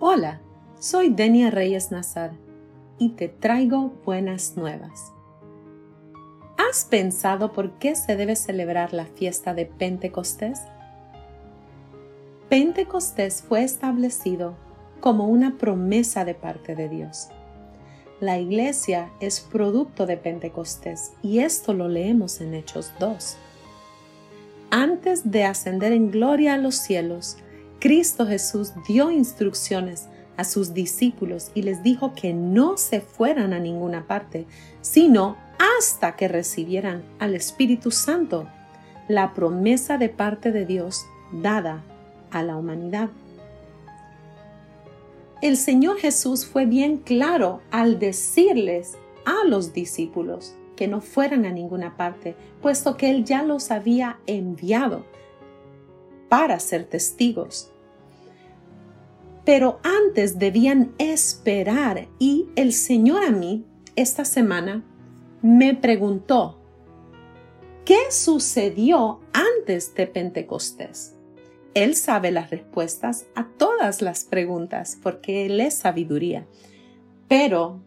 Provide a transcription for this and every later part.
Hola, soy Denia Reyes Nazar y te traigo buenas nuevas. ¿Has pensado por qué se debe celebrar la fiesta de Pentecostés? Pentecostés fue establecido como una promesa de parte de Dios. La iglesia es producto de Pentecostés y esto lo leemos en Hechos 2. Antes de ascender en gloria a los cielos, Cristo Jesús dio instrucciones a sus discípulos y les dijo que no se fueran a ninguna parte, sino hasta que recibieran al Espíritu Santo, la promesa de parte de Dios dada a la humanidad. El Señor Jesús fue bien claro al decirles a los discípulos que no fueran a ninguna parte, puesto que Él ya los había enviado para ser testigos. Pero antes debían esperar y el Señor a mí esta semana me preguntó, ¿qué sucedió antes de Pentecostés? Él sabe las respuestas a todas las preguntas porque Él es sabiduría. Pero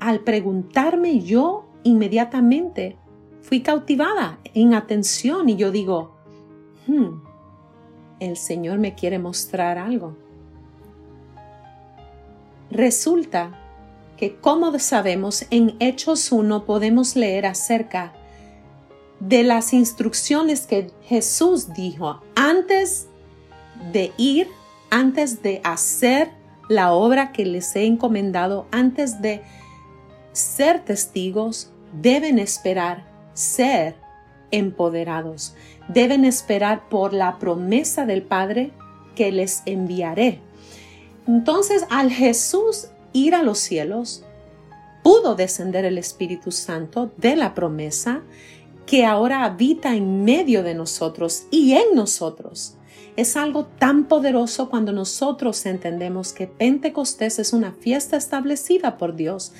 al preguntarme yo inmediatamente fui cautivada en atención y yo digo, hmm, el Señor me quiere mostrar algo. Resulta que, como sabemos, en Hechos 1 podemos leer acerca de las instrucciones que Jesús dijo antes de ir, antes de hacer la obra que les he encomendado, antes de ser testigos, deben esperar ser empoderados. Deben esperar por la promesa del Padre que les enviaré. Entonces, al Jesús ir a los cielos, pudo descender el Espíritu Santo de la promesa que ahora habita en medio de nosotros y en nosotros. Es algo tan poderoso cuando nosotros entendemos que Pentecostés es una fiesta establecida por Dios,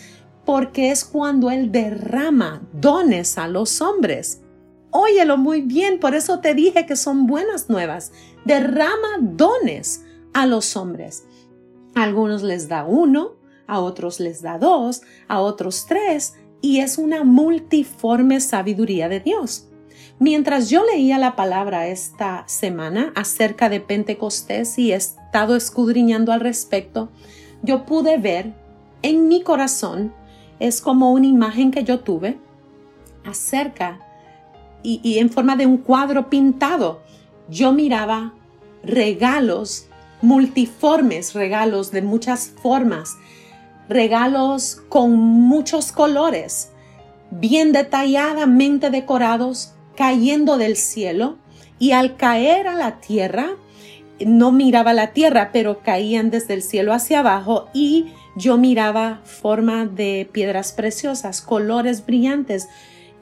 porque es cuando Él derrama dones a los hombres. Óyelo muy bien, por eso te dije que son buenas nuevas. Derrama dones a los hombres. Algunos les da uno, a otros les da dos, a otros tres, y es una multiforme sabiduría de Dios. Mientras yo leía la palabra esta semana acerca de Pentecostés y he estado escudriñando al respecto, yo pude ver en mi corazón, es como una imagen que yo tuve acerca y, en forma de un cuadro pintado. Yo miraba regalos multiformes, regalos de muchas formas, regalos con muchos colores, bien detalladamente decorados, cayendo del cielo y al caer a la tierra, no miraba la tierra, pero caían desde el cielo hacia abajo y yo miraba forma de piedras preciosas, colores brillantes,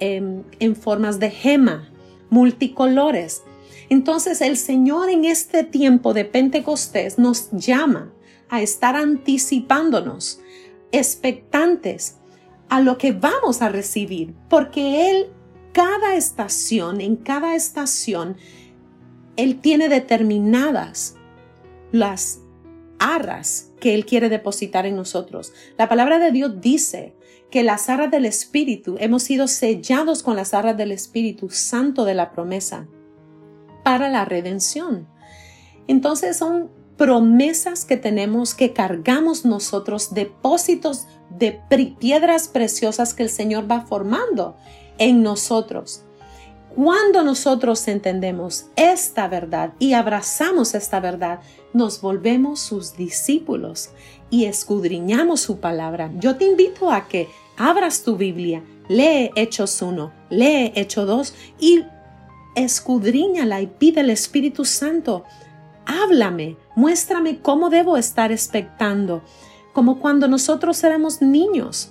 en, formas de gema, multicolores. Entonces el Señor en este tiempo de Pentecostés nos llama a estar anticipándonos, expectantes a lo que vamos a recibir, porque Él, cada estación, en cada estación, Él tiene determinadas las arras que Él quiere depositar en nosotros. La palabra de Dios dice que las arras del Espíritu hemos sido sellados con las arras del Espíritu Santo de la promesa para la redención. Entonces son promesas que tenemos que cargamos nosotros, depósitos de piedras preciosas que el Señor va formando en nosotros. Cuando nosotros entendemos esta verdad y abrazamos esta verdad, nos volvemos sus discípulos y escudriñamos su palabra. Yo te invito a que abras tu Biblia, lee Hechos 1, lee Hechos 2 y escudriñala y pide al Espíritu Santo. Háblame, muéstrame cómo debo estar expectando, como cuando nosotros éramos niños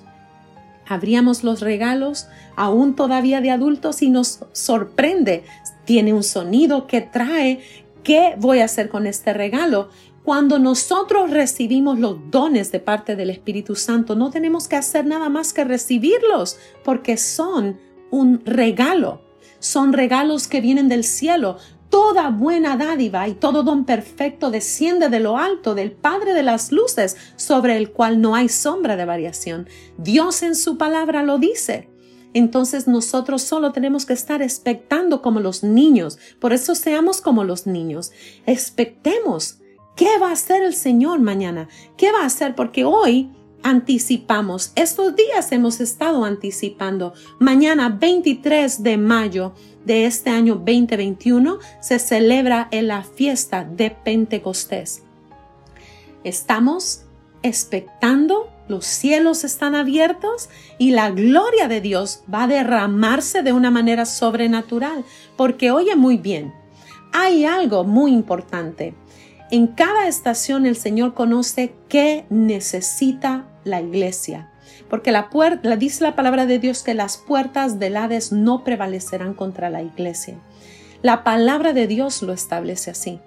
abríamos los regalos aún todavía de adultos y nos sorprende. Tiene un sonido que trae. ¿Qué voy a hacer con este regalo? Cuando nosotros recibimos los dones de parte del Espíritu Santo, no tenemos que hacer nada más que recibirlos, porque son un regalo. Son regalos que vienen del cielo. Toda buena dádiva y todo don perfecto desciende de lo alto del Padre de las Luces, sobre el cual no hay sombra de variación. Dios en su palabra lo dice. Entonces nosotros solo tenemos que estar expectando como los niños. Por eso seamos como los niños. Expectemos. ¿Qué va a hacer el Señor mañana? ¿Qué va a hacer? Porque hoy anticipamos. Estos días hemos estado anticipando. Mañana 23 de mayo de este año 2021 se celebra la fiesta de Pentecostés. Estamos expectando, los cielos están abiertos y la gloria de Dios va a derramarse de una manera sobrenatural, porque oye muy bien, hay algo muy importante. En cada estación el Señor conoce qué necesita la iglesia. Porque la puerta, dice la palabra de Dios que las puertas del Hades no prevalecerán contra la iglesia. La palabra de Dios lo establece así.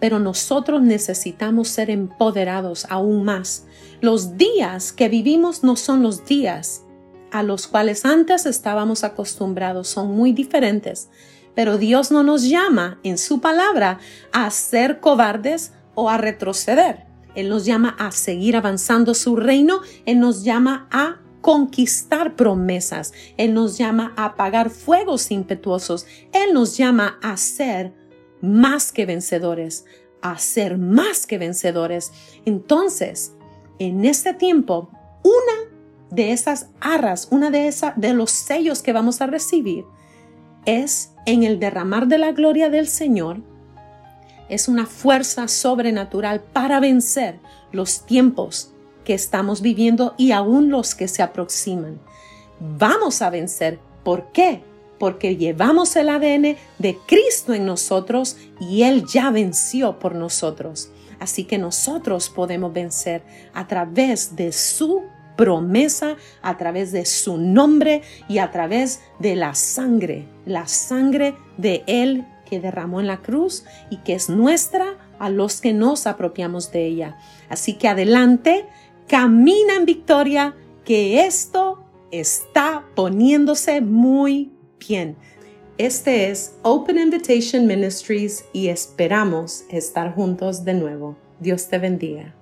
Pero nosotros necesitamos ser empoderados aún más. Los días que vivimos no son los días a los cuales antes estábamos acostumbrados, son muy diferentes. Pero Dios no nos llama en su palabra a ser cobardes o a retroceder. Él nos llama a seguir avanzando su reino, Él nos llama a conquistar promesas, Él nos llama a apagar fuegos impetuosos, Él nos llama a ser más que vencedores, a ser más que vencedores. Entonces, en este tiempo, una de esas arras, una de esas de los sellos que vamos a recibir es en el derramar de la gloria del Señor es una fuerza sobrenatural para vencer los tiempos que estamos viviendo y aún los que se aproximan. Vamos a vencer. ¿Por qué? Porque llevamos el ADN de Cristo en nosotros y Él ya venció por nosotros. Así que nosotros podemos vencer a través de su promesa, a través de su nombre y a través de la sangre, la sangre de Él que derramó en la cruz y que es nuestra a los que nos apropiamos de ella. Así que adelante, camina en victoria, que esto está poniéndose muy bien. Este es Open Invitation Ministries y esperamos estar juntos de nuevo. Dios te bendiga.